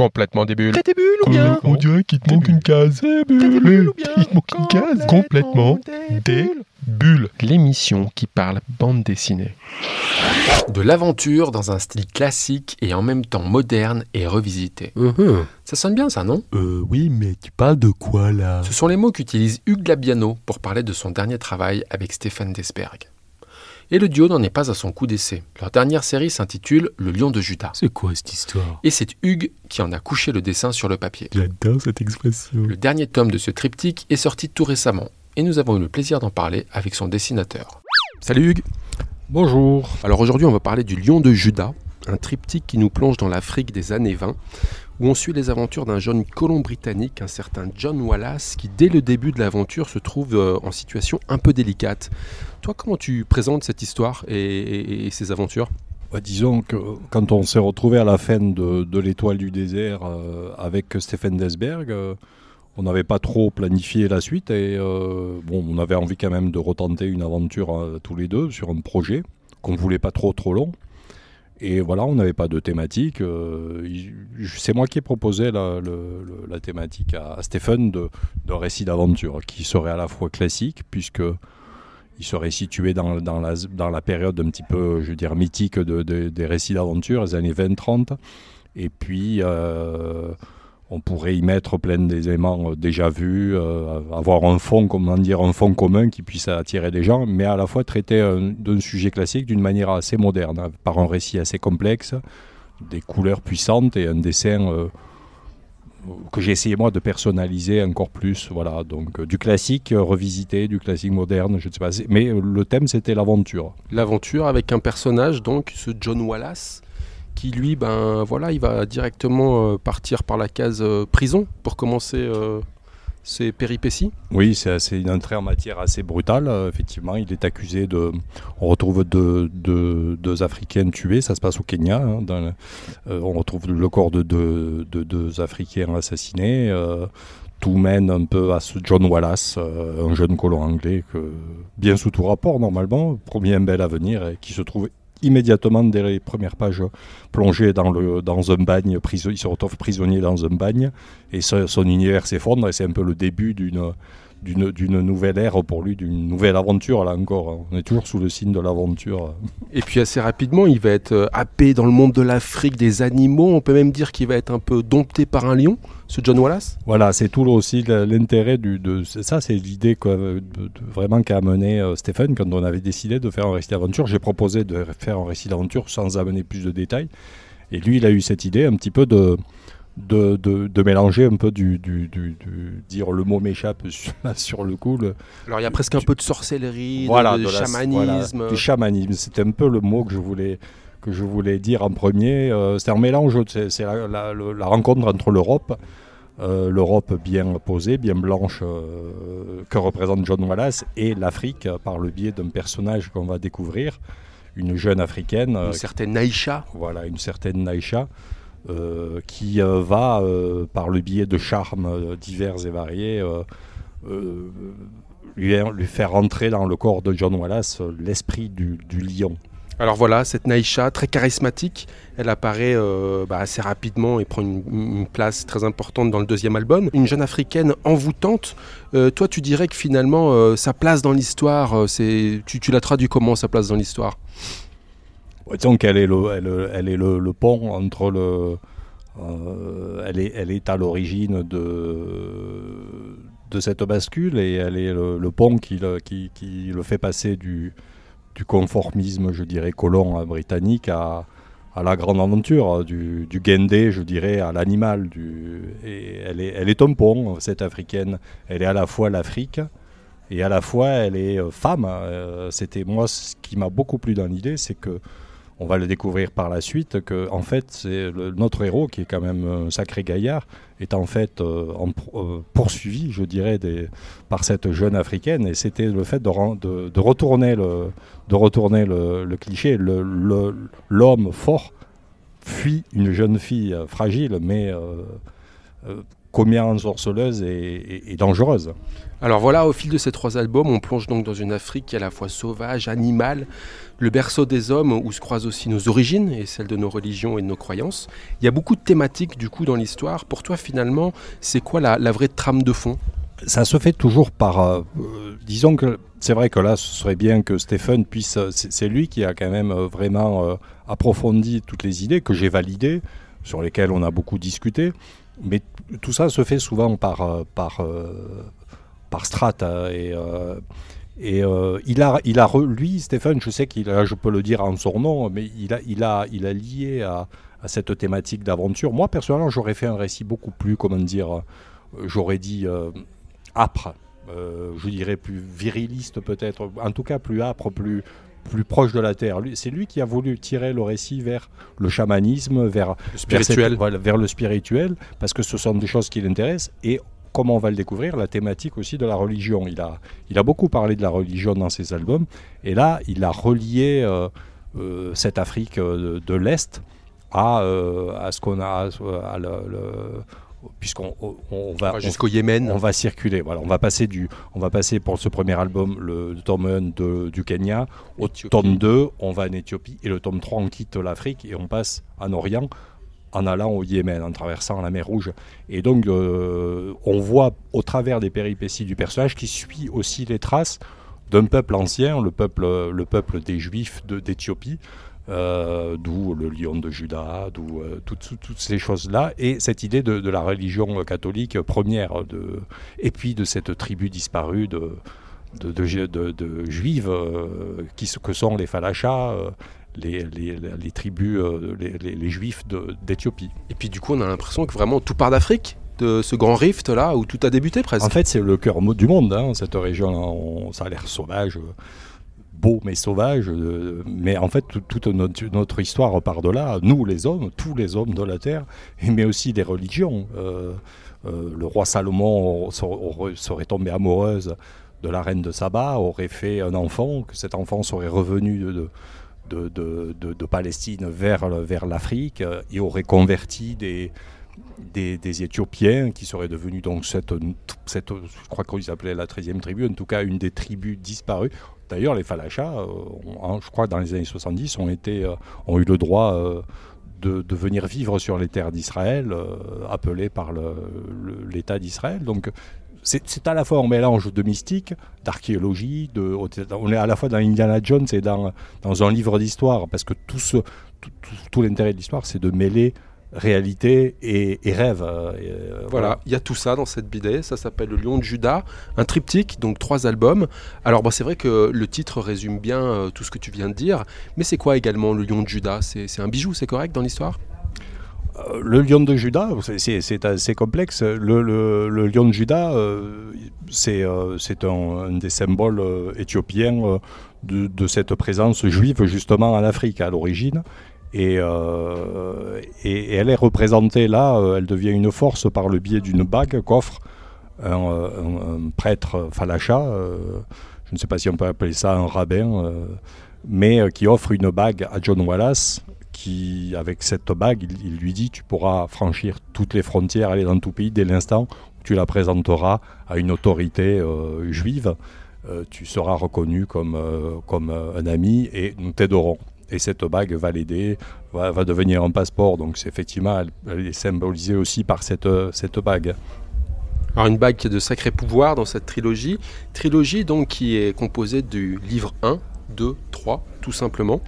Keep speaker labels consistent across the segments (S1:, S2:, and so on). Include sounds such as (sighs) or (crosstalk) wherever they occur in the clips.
S1: Complètement des bulles.
S2: Ou bien
S3: On dirait qu'il te manque une case.
S2: T'as des bulles ou bien
S3: Il te manque une case. Complètement des bulles.
S1: L'émission qui parle bande dessinée.
S4: De l'aventure dans un style classique et en même temps moderne et revisité.
S2: Mhm.
S4: Ça sonne bien ça, non?
S3: Euh, oui, mais tu parles de quoi là?
S4: Ce sont les mots qu'utilise Hugues Labiano pour parler de son dernier travail avec Stéphane Desberg. Et le duo n'en est pas à son coup d'essai. Leur dernière série s'intitule Le Lion de Judas.
S3: C'est quoi cette histoire?
S4: Et c'est Hugues qui en a couché le dessin sur le papier.
S3: J'adore cette expression.
S4: Le dernier tome de ce triptyque est sorti tout récemment et nous avons eu le plaisir d'en parler avec son dessinateur. Salut Hugues
S2: Bonjour.
S4: Alors aujourd'hui on va parler du Lion de Judas, un triptyque qui nous plonge dans l'Afrique des années 20, où on suit les aventures d'un jeune colon britannique, un certain John Wallace, qui dès le début de l'aventure se trouve euh, en situation un peu délicate. Toi comment tu présentes cette histoire et, ces aventures?
S5: Bah, disons que quand on s'est retrouvé à la fin de, l'étoile du désert euh, avec Stephen Desberg, euh, on n'avait pas trop planifié la suite et bon, on avait envie quand même de retenter une aventure tous les deux sur un projet qu'on voulait pas trop trop long. Et voilà, on n'avait pas de thématique. euh, c'est moi qui ai proposé la, thématique à, à Stephen de, d'un récit d'aventure qui serait à la fois classique puisque il serait situé dans, la, dans la période un petit peu, je veux dire, mythique de- de- des récits d'aventure, les années 20-30. Et puis, euh, on pourrait y mettre plein d'éléments euh, déjà vus, euh, avoir un fond, comment un fond commun qui puisse attirer des gens, mais à la fois traiter un- d'un sujet classique d'une manière assez moderne, hein, par un récit assez complexe, des couleurs puissantes et un dessin euh, que j'ai essayé moi de personnaliser encore plus. Voilà, donc du classique revisité, du classique moderne, je ne sais pas. Mais le thème c'était l'aventure.
S4: L'aventure avec un personnage, donc ce John Wallace, qui lui, ben voilà, il va directement euh, partir par la case euh, prison pour commencer euh, ses péripéties.
S5: Oui, c'est une entrée en matière assez brutale. effectivement, il est accusé de. On retrouve deux, deux, deux Africains tués. Ça se passe au Kenya. hein, on retrouve le corps de deux, de Africains assassinés. tout mène un peu à ce John Wallace, un jeune colon anglais bien sous tout rapport normalement, promis un bel avenir et qui se trouve immédiatement dès les premières pages plongé dans, le, dans un bagne, priso- il se retrouve prisonnier dans un bagne et son univers s'effondre et c'est un peu le début d'une d'une nouvelle ère pour lui, d'une nouvelle aventure là encore. On est toujours sous le signe de l'aventure.
S4: Et puis assez rapidement, il va être euh, happé dans le monde de l'Afrique, des animaux. On peut même dire qu'il va être un peu dompté par un lion, ce John Wallace.
S5: Voilà, c'est tout aussi l'intérêt. De, ça, c'est l'idée vraiment qu'a amené euh, Stéphane quand on avait décidé de faire un récit d'aventure. J'ai proposé de faire un récit d'aventure sans amener plus de détails. Et lui, il a eu cette idée un petit peu de. De, de, de mélanger un peu du, du, du- du- dire le mot m'échappe sur, (laughs) le coup le,
S4: Alors il y a presque un peu de sorcellerie, de-
S5: voilà,
S4: de,
S5: de
S4: chamanisme.
S5: voilà, du chamanisme. C'était un peu le mot que je voulais que je voulais dire en premier. Euh, c'est un mélange, c'est la, la- le- la rencontre entre l'Europe, euh, l'Europe bien posée, bien blanche, euh, que représente John Wallace, et l'Afrique par le biais d'un personnage qu'on va découvrir, une jeune africaine, euh,
S4: Une certaine Naïcha.
S5: voilà, une certaine Naïcha, euh, qui euh, va, euh, par le biais de charmes divers et variés, lui, faire entrer dans le corps de John Wallace l'esprit du, lion.
S4: Alors voilà, cette Naïcha, très charismatique, elle apparaît bah, assez rapidement et prend une, place très importante dans le deuxième album. Une jeune africaine envoûtante. Toi, tu dirais que finalement, sa place dans l'histoire, tu, tu la traduis comment, sa place dans l'histoire?
S5: Le, elle, est le, pont entre le... euh, elle, est, à l'origine de, cette bascule et elle est le, pont qui le, fait passer du, conformisme, je dirais, colon euh, britannique à, la grande aventure, du, du guendé, je dirais, à l'animal. Elle est, elle est un pont, cette africaine. Elle est à la fois l'Afrique et à la fois elle est euh, femme. Euh, C'était moi ce qui m'a beaucoup plu dans l'idée, c'est que on va le découvrir par la suite que en fait c'est notre héros qui est quand même un sacré gaillard est en fait euh, euh, poursuivi, je dirais, par cette jeune africaine. Et c'était le fait de, retourner le cliché, l'homme fort fuit une jeune fille euh, fragile mais euh, euh, combien ensorceleuse et, et- et dangereuse.
S4: Alors voilà, au fil de ces trois albums, on plonge donc dans une Afrique qui est à la fois sauvage, animale, le berceau des hommes où se croisent aussi nos origines et celles de nos religions et de nos croyances. Il y a beaucoup de thématiques du coup dans l'histoire. Pour toi finalement, c'est quoi la, la vraie trame de fond?
S5: Ça se fait toujours par... euh, euh, disons que c'est vrai que là, ce serait bien que Stephen puisse... euh, C'est lui qui a quand même vraiment euh, approfondi toutes les idées que j'ai validées, sur lesquelles on a beaucoup discuté. Mais tout ça se fait souvent par, euh, par, euh, par strat. hein, et euh, et il a, il a lui, Stephen, je sais qu'il je peux le dire en son nom, mais il a, il a, il a lié à, cette thématique d'aventure. Moi, personnellement, j'aurais fait un récit beaucoup plus, comment dire, j'aurais dit euh, âpre, je dirais plus viriliste peut-être, en tout cas plus âpre, plus, plus proche de la terre. C'est lui qui a voulu tirer le récit vers le chamanisme, vers,
S4: Le
S5: vers,
S4: spirituel
S5: cette- vers le spirituel, parce que ce sont des choses qui l'intéressent. Et comme on va le découvrir, la thématique aussi de la religion. Il a, il a beaucoup parlé de la religion dans ses albums. Et là, il a relié euh, euh, cette Afrique euh, de, de l'Est à, euh, à ce qu'on a. à le- le- Puisqu'on on- va, on-
S4: jusqu'au Yémen.
S5: on va circuler. Voilà, on va passer du, on va passer pour ce premier album, le, tome 1 de- du Kenya, au
S4: Éthiopie.
S5: tome 2, on va en Éthiopie, et le tome 3, on quitte l'Afrique et on passe en Orient en allant au Yémen, en traversant la mer Rouge. Et donc, euh, on voit au travers des péripéties du personnage qui suit aussi les traces d'un peuple ancien, le peuple, le peuple des Juifs de- d'Éthiopie, euh, d'où le lion de Juda, d'où euh, toutes, toutes- toutes ces choses-là, et cette idée de, de la religion catholique première, de, et puis de cette tribu disparue de, de, de, de- de juives euh, qui, que sont les Falachas, euh, les, les- les tribus, les, les- les juifs d'Éthiopie.
S4: Et puis du coup, on a l'impression que vraiment tout part d'Afrique, de ce grand rift là où tout a débuté presque.
S5: En fait, c'est le cœur du monde, hein, cette région. On- ça a l'air sauvage, beau mais sauvage. euh, mais en fait, tout- toute notre, histoire part de là. Nous, les hommes, tous les hommes de la terre, mais aussi des religions. Euh, euh, le roi Salomon serait tombé amoureuse de la reine de Saba, aurait fait un enfant, que cet enfant serait revenu de, Palestine vers, l'Afrique et aurait converti des, Éthiopiens qui seraient devenus donc cette, cette je crois qu'ils appelaient la 13e tribu, en tout cas une des tribus disparues. D'ailleurs, les Falachas, euh, ont- hein, je crois dans les années 70, ont, été, euh, ont eu le droit euh, de, venir vivre sur les terres d'Israël, appelées par l'État d'Israël. Donc c'est à la fois un mélange de mystique, d'archéologie, on est à la fois dans Indiana Jones et dans, un livre d'histoire, parce que tout l'intérêt de l'histoire, c'est de mêler réalité et, et rêve. euh, euh,
S4: Voilà, il y a tout ça dans cette BD, ça s'appelle Le Lion de Judas, un triptyque, donc trois albums. Alors bon, c'est vrai que le titre résume bien euh, tout ce que tu viens de dire, mais c'est quoi également Le Lion de Judas? C'est c'est un bijou, c'est correct dans l'histoire?
S5: Euh, Le lion de Juda, c'est- assez complexe. Le, le- le lion de Juda, euh, c'est c'est un, un des symboles éthiopiens de, de cette présence juive justement en Afrique à l'origine. Et, euh, et- elle est représentée là, euh, elle devient une force par le biais d'une bague qu'offre un, euh, un- un prêtre falacha, je ne sais pas si on peut appeler ça un rabbin, mais qui offre une bague à John Wallace qui, avec cette bague, il, il lui dit tu pourras franchir toutes les frontières, aller dans tout pays dès l'instant où tu la présenteras à une autorité juive. Tu seras reconnu comme, comme un ami et nous t'aiderons. Et cette bague va l'aider, va, devenir un passeport. Donc c'est effectivement, elle, elle est symbolisée aussi par cette, euh, cette bague.
S4: Alors une bague qui a de sacrés pouvoirs dans cette trilogie. Trilogie donc qui est composée du livre 1, 2, 3, tout simplement.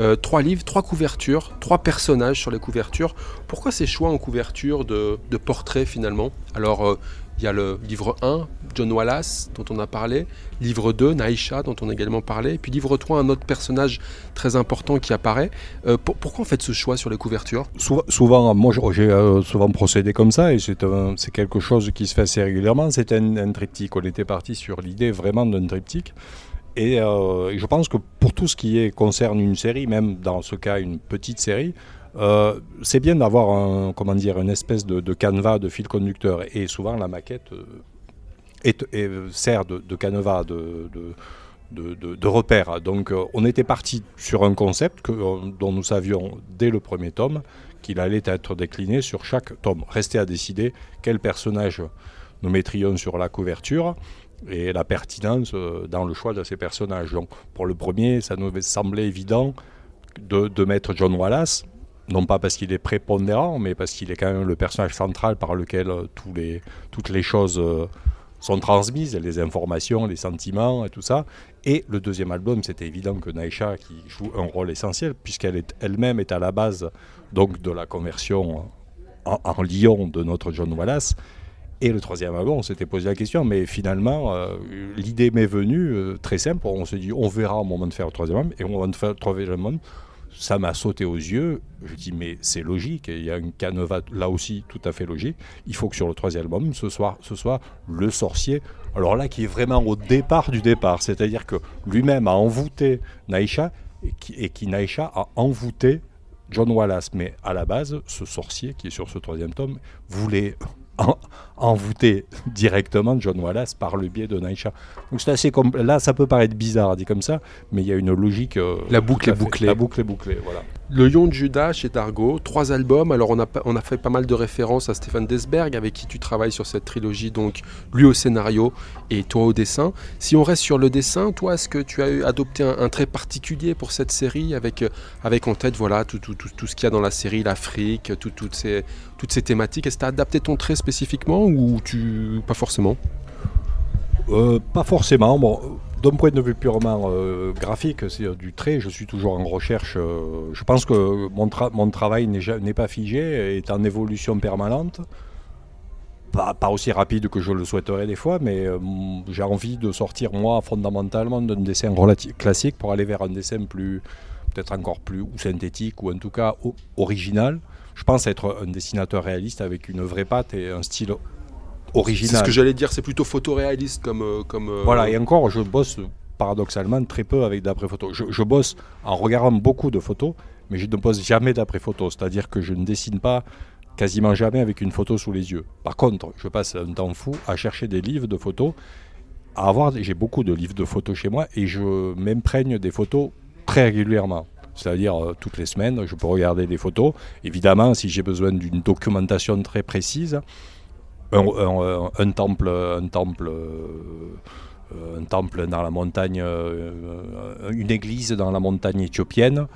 S4: Euh, trois livres, trois couvertures, trois personnages sur les couvertures. Pourquoi ces choix en couverture de, de portraits finalement? Alors euh, il y a le livre 1, John Wallace, dont on a parlé. Livre 2, Naïcha, dont on a également parlé. Et puis livre 3, un autre personnage très important qui apparaît. Euh, pour- pourquoi on fait ce choix sur les couvertures?
S5: Souvent, souvent, moi j'ai- euh, souvent procédé comme ça et c'est quelque chose qui se fait assez régulièrement. C'est un, un triptyque. On était parti sur l'idée vraiment d'un triptyque. Et euh, je pense que pour tout ce qui concerne une série, même dans ce cas une petite série, euh, c'est bien d'avoir un, une espèce de, canevas, de fil conducteur. Et souvent la maquette euh, sert de, canevas, de, repère. Donc euh, on était parti sur un concept dont nous savions dès le premier tome qu'il allait être décliné sur chaque tome. Restait à décider quel personnage nous mettrions sur la couverture et la pertinence dans le choix de ces personnages. Donc, pour le premier, ça nous semblait évident de, de mettre John Wallace, non pas parce qu'il est prépondérant, mais parce qu'il est quand même le personnage central par lequel euh, toutes les choses euh, sont transmises, les informations, les sentiments et tout ça. Et le deuxième album, c'était évident que Naïcha, qui joue un rôle essentiel, puisqu'elle elle-même est à la base donc de la conversion en, en lion de notre John Wallace. Et le troisième album, on s'était posé la question, mais finalement, euh, l'idée m'est venue très simple. On s'est dit, on verra au moment de faire le troisième album, et au moment de faire le troisième album, ça m'a sauté aux yeux. Je dis, mais c'est logique, il y a une canevas là aussi tout à fait logique. Il faut que sur le troisième album, ce soit, ce soit le sorcier. Alors là, qui est vraiment au départ du départ, c'est-à-dire que lui-même a envoûté Naïcha, et qui, et qui Naïcha a envoûté John Wallace. Mais à la base, ce sorcier qui est sur ce troisième tome voulait en- envoûter directement John Wallace par le biais de Naïcha. Donc c'est assez là ça peut paraître bizarre dit comme ça, mais il y a une logique. euh,
S4: La boucle est bouclée.
S5: La boucle est bouclée, voilà.
S4: Le Lion de Judas chez Dargo, trois albums. Alors on a, on a fait pas mal de références à Stéphane Desberg avec qui tu travailles sur cette trilogie, donc lui au scénario et toi au dessin. Si on reste sur le dessin, toi est-ce que tu as adopté un, trait particulier pour cette série avec, avec en tête voilà tout, tout, tout, tout ce qu'il y a dans la série, l'Afrique, tout- toutes, ces, toutes ces thématiques? Est-ce que tu as adapté ton trait spécifiquement ou tu pas forcément?
S5: Euh, pas forcément. Bon, d'un point de vue purement euh, graphique, c'est euh, du trait. Je suis toujours en recherche. euh, je pense que mon, tra- mon travail n'est pas figé, est en évolution permanente. Pas, aussi rapide que je le souhaiterais des fois, mais j'ai envie de sortir, moi, fondamentalement, d'un dessin classique pour aller vers un dessin plus, peut-être encore plus ou synthétique, ou en tout cas original. Je pense être un dessinateur réaliste avec une vraie patte et un style original.
S4: C'est ce que j'allais dire, c'est plutôt photoréaliste comme. euh, comme euh,
S5: Voilà, et encore, je bosse paradoxalement très peu avec d'après-photos. Je, je bosse en regardant beaucoup de photos, mais je ne bosse jamais d'après-photos. C'est-à-dire que je ne dessine pas quasiment jamais avec une photo sous les yeux. Par contre, je passe un temps fou à chercher des livres de photos, à avoir, j'ai beaucoup de livres de photos chez moi, et je m'imprègne des photos très régulièrement. C'est-à-dire euh, toutes les semaines, je peux regarder des photos. Évidemment, si j'ai besoin d'une documentation très précise, un, un- un temple, un temple, euh, un temple dans la montagne, euh, une église dans la montagne éthiopienne,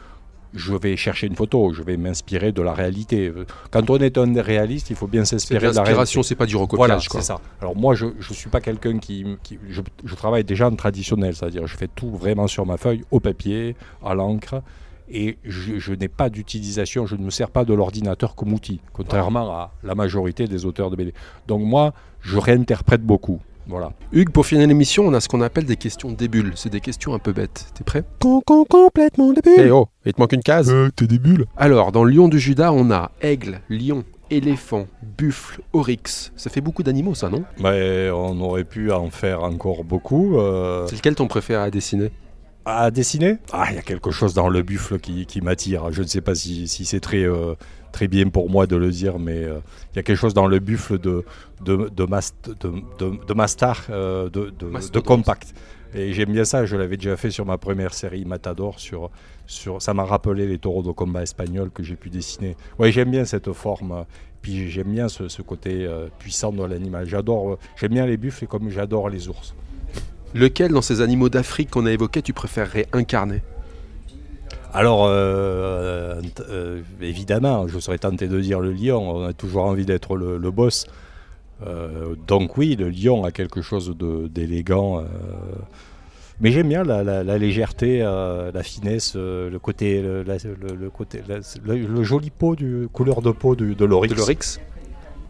S5: je vais chercher une photo, je vais m'inspirer de la réalité. Quand on est un réaliste, il faut bien s'inspirer de la réalité.
S4: l'inspiration, c'est pas du
S5: Voilà,
S4: recopiage. quoi.
S5: c'est ça. Alors moi, je ne suis pas quelqu'un qui... qui- je, je travaille déjà en traditionnel, c'est-à-dire je fais tout vraiment sur ma feuille, au papier, à l'encre, et je, je n'ai pas d'utilisation, je ne me sers pas de l'ordinateur comme outil, contrairement à la majorité des auteurs de BD. Donc moi, je réinterprète beaucoup. Voilà.
S4: Hugues, pour finir l'émission, on a ce qu'on appelle des questions débules. C'est des questions un peu bêtes. T'es prêt?
S1: Complètement
S4: Eh
S1: débile.
S4: oh, il te manque une case?
S3: Euh, t'es des bulles
S4: Alors, dans le Lion du Judas, on a aigle, lion, éléphant, buffle, oryx. Ça fait beaucoup d'animaux, ça, non?
S5: Mais on aurait pu en faire encore beaucoup. euh,
S4: C'est lequel ton préféré à dessiner?
S5: À dessiner? Ah, il y a quelque chose dans le buffle qui, qui m'attire. Je ne sais pas si, si c'est très, euh, très bien pour moi de le dire, mais euh, il y a quelque chose dans le buffle de, de, de, mast, de, de, euh, de,
S4: Mastodonte.
S5: compact. Et j'aime bien ça, je l'avais déjà fait sur ma première série Matador. Sur, sur, ça m'a rappelé les taureaux de combat espagnols que j'ai pu dessiner. Oui, j'aime bien cette forme. Puis j'aime bien ce, ce côté euh, puissant de l'animal. J'adore, euh, j'aime bien les buffles comme j'adore les ours.
S4: Lequel, dans ces animaux d'Afrique qu'on a évoqués, tu préférerais incarner?
S5: Alors, euh, euh, évidemment, je serais tenté de dire le lion. On a toujours envie d'être le, le boss. Euh, donc oui, le lion a quelque chose d'élégant. mais j'aime bien la, la- la légèreté, la finesse, le côté, le, la- le- le côté, le, le joli pot, du, couleur de peau du- de l'oryx.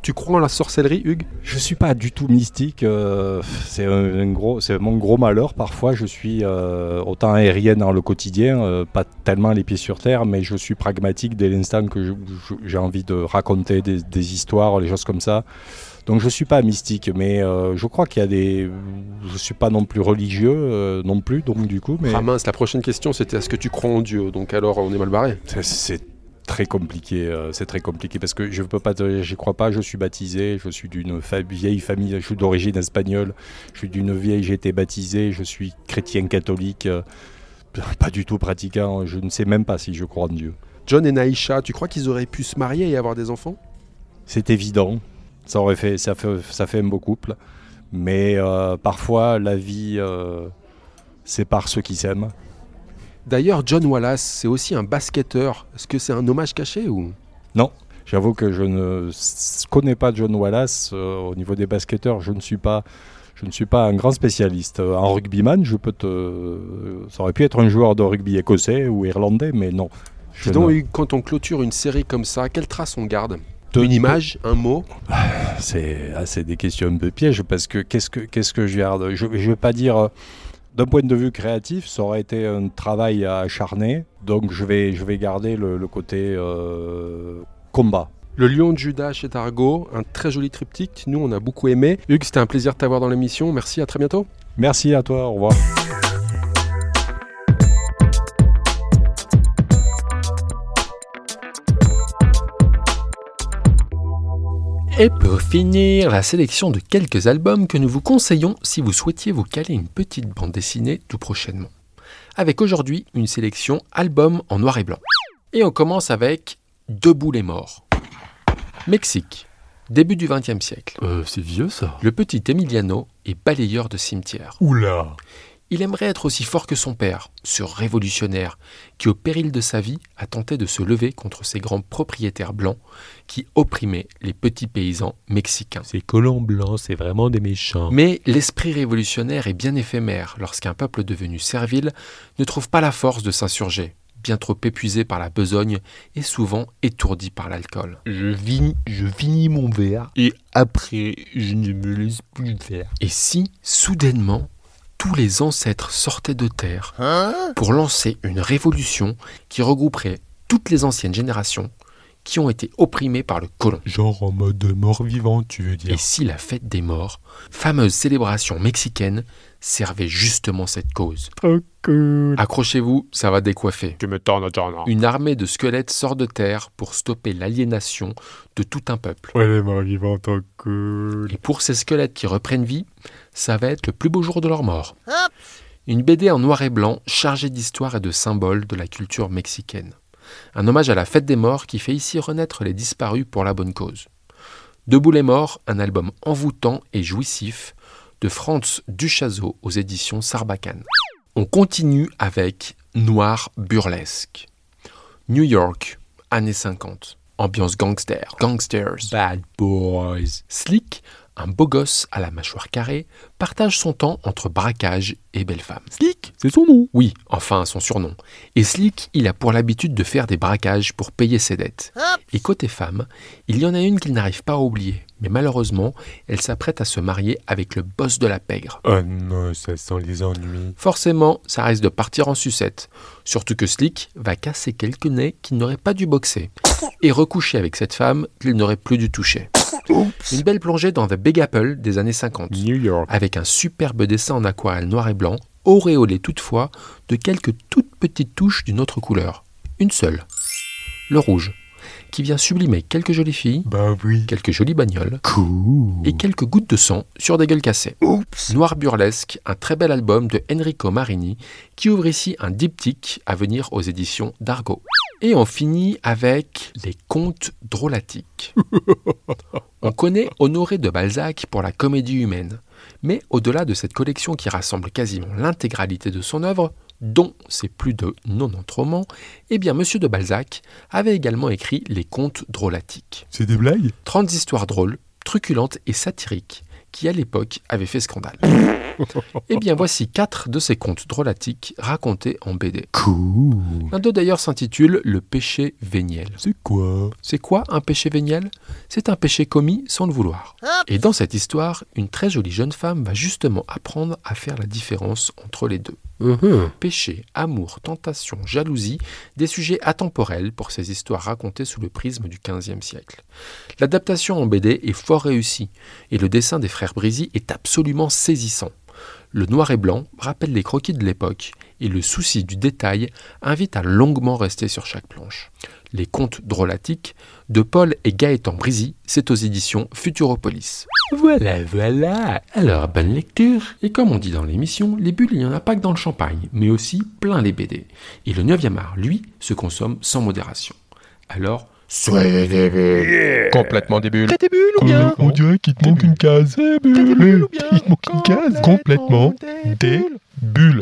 S4: Tu crois en la sorcellerie, Hugues?
S5: Je suis pas du tout mystique. euh, c'est un, un gros, c'est mon gros malheur. Parfois, je suis euh, autant aérienne dans le quotidien, euh, pas tellement les pieds sur terre, mais je suis pragmatique dès l'instant que je- je- j'ai envie de raconter des, des histoires, les choses comme ça. Donc, je suis pas mystique, mais euh, je crois qu'il y a des. Je suis pas non plus religieux, euh, non plus. Donc, du coup, mais
S4: Ah mince, la prochaine question, c'était est-ce que tu crois en Dieu? Donc alors, on est mal barré.
S5: c'est- c'est très compliqué. euh, c'est très compliqué parce que je peux pas, j'y crois pas. Je suis baptisé. Je suis d'une fa- vieille famille. Je suis d'origine espagnole. Je suis d'une vieille. J'ai été baptisé. Je suis chrétien catholique. euh, pas du tout pratiquant. Je ne sais même pas si je crois en Dieu.
S4: John et Naïcha, tu crois qu'ils auraient pu se marier et avoir des enfants?
S5: C'est évident. Ça aurait fait, ça fait, ça fait un beau couple. Mais euh, parfois, la vie sépare ceux qui s'aiment.
S4: D'ailleurs, John Wallace, c'est aussi un basketteur. Est-ce que c'est un hommage caché ou?
S5: J'avoue que je ne connais pas John Wallace. euh, au niveau des basketteurs, je ne suis pas, je ne suis pas un grand spécialiste. Euh, En rugbyman, je peux te, ça aurait pu être un joueur de rugby écossais ou irlandais, mais non. Je
S4: Dis donc,
S5: ne-
S4: Hugues, quand on clôture une série comme ça, quelle trace on garde?
S5: De-
S4: Une image, un mot? (sighs)
S5: C'est ah, des questions de piège parce que qu'est-ce que qu'est-ce que je garde? Je ne vais pas dire euh, d'un point de vue créatif, ça aurait été un travail acharné. Donc je vais je vais garder le, le côté euh, combat.
S4: Le lion de Judas chez Targo, un très joli triptyque. Nous, on a beaucoup aimé. Hugues, c'était un plaisir de t'avoir dans l'émission. Merci, à très bientôt.
S5: Merci à toi. Au revoir.
S1: Et pour finir, la sélection de quelques albums que nous vous conseillons si vous souhaitiez vous caler une petite bande dessinée tout prochainement. Avec aujourd'hui une sélection album en noir et blanc. Et on commence avec Debout les morts. Mexique, début du XXe siècle.
S2: Euh, c'est vieux ça.
S1: Le petit Emiliano est balayeur de cimetière.
S2: Oula.
S1: Il aimerait être aussi fort que son père, ce révolutionnaire qui, au péril de sa vie, a tenté de se lever contre ces grands propriétaires blancs qui opprimaient les petits paysans mexicains.
S2: Ces colons blancs, c'est vraiment des méchants.
S1: Mais l'esprit révolutionnaire est bien éphémère lorsqu'un peuple devenu servile ne trouve pas la force de s'insurger, bien trop épuisé par la besogne et souvent étourdi par l'alcool.
S2: Je finis, je finis mon verre et après, je ne me laisse plus faire.
S1: Et si, soudainement, tous les ancêtres sortaient de terre pour lancer une révolution qui regrouperait toutes les anciennes générations qui ont été opprimées par le colon
S2: Genre en mode mort-vivant, tu veux
S1: Et
S2: dire.
S1: si la fête des morts, fameuse célébration mexicaine, servait justement cette cause
S2: Trop cool.
S1: Accrochez-vous, ça va décoiffer.
S2: Tu me.
S1: Une armée de squelettes sort de terre pour stopper l'aliénation de tout un peuple.
S2: Ouais, les morts-vivants, trop cool.
S1: Et pour ces squelettes qui reprennent vie, ça va être le plus beau jour de leur mort. Une BD en noir et blanc chargée d'histoire et de symboles de la culture mexicaine. Un hommage à la fête des morts qui fait ici renaître les disparus pour la bonne cause. Debout les morts, un album envoûtant et jouissif de Franz Duchazot aux éditions Sarbacane. On continue avec Noir burlesque. New York, années 50. Ambiance gangster, gangsters.
S2: Bad boys.
S1: Slick, un beau gosse à la mâchoire carrée, partage son temps entre braquage et belle femme.
S2: Slick, c'est son nom.
S1: Oui, enfin son surnom. Et Slick, il a pour l'habitude de faire des braquages pour payer ses dettes. Et côté femme, il y en a une qu'il n'arrive pas à oublier. Mais malheureusement, elle s'apprête à se marier avec le boss de la pègre.
S2: Oh non, ça sent les ennuis.
S1: Forcément, ça risque de partir en sucette. Surtout que Slick va casser quelques nez qu'il n'aurait pas dû boxer. Et recoucher avec cette femme qu'il n'aurait plus dû toucher. Une belle plongée dans The Big Apple des années 50
S2: New York.
S1: avec un superbe dessin en aquarelle noir et blanc, auréolé toutefois de quelques toutes petites touches d'une autre couleur. Une seule. Le rouge, qui vient sublimer quelques jolies filles,
S2: Bah oui.
S1: quelques jolies bagnoles
S2: Cool.
S1: et quelques gouttes de sang sur des gueules cassées. Noir burlesque, un très bel album de Enrico Marini qui ouvre ici un diptyque à venir aux éditions d'Argo. Et on finit avec les contes drôlatiques. (laughs) On connaît Honoré de Balzac pour la comédie humaine, mais au-delà de cette collection qui rassemble quasiment l'intégralité de son œuvre, dont ses plus de 90 romans, eh bien Monsieur de Balzac avait également écrit les contes drôlatiques.
S2: C'est des blagues?
S1: 30 histoires drôles, truculentes et satiriques qui à l'époque avaient fait scandale. (laughs) Eh bien voici quatre de ces contes drôlatiques racontés en BD.
S2: Cool.
S1: L'un d'eux d'ailleurs s'intitule Le péché véniel.
S2: C'est quoi?
S1: C'est quoi un péché véniel? C'est un péché commis sans le vouloir. Et dans cette histoire, une très jolie jeune femme va justement apprendre à faire la différence entre les deux. Péché, amour, tentation, jalousie, des sujets atemporels pour ces histoires racontées sous le prisme du XVe siècle. L'adaptation en BD est fort réussie et le dessin des frères Brisy est absolument saisissant. Le noir et blanc rappelle les croquis de l'époque et le souci du détail invite à longuement rester sur chaque planche. Les contes drôlatiques de Paul et Gaëtan Brisy, c'est aux éditions Futuropolis. Voilà, voilà. Alors, bonne lecture. Et comme on dit dans l'émission, les bulles, il n'y en a pas que dans le champagne, mais aussi plein les BD. Et le 9e art, lui, se consomme sans modération. Alors, soyez des bulles.
S6: Complètement des bulles.
S2: des bulles ou bien On dirait qu'il te manque une case.
S4: T'as des bulles ou bien
S2: Il te manque une case. Complètement des bulles.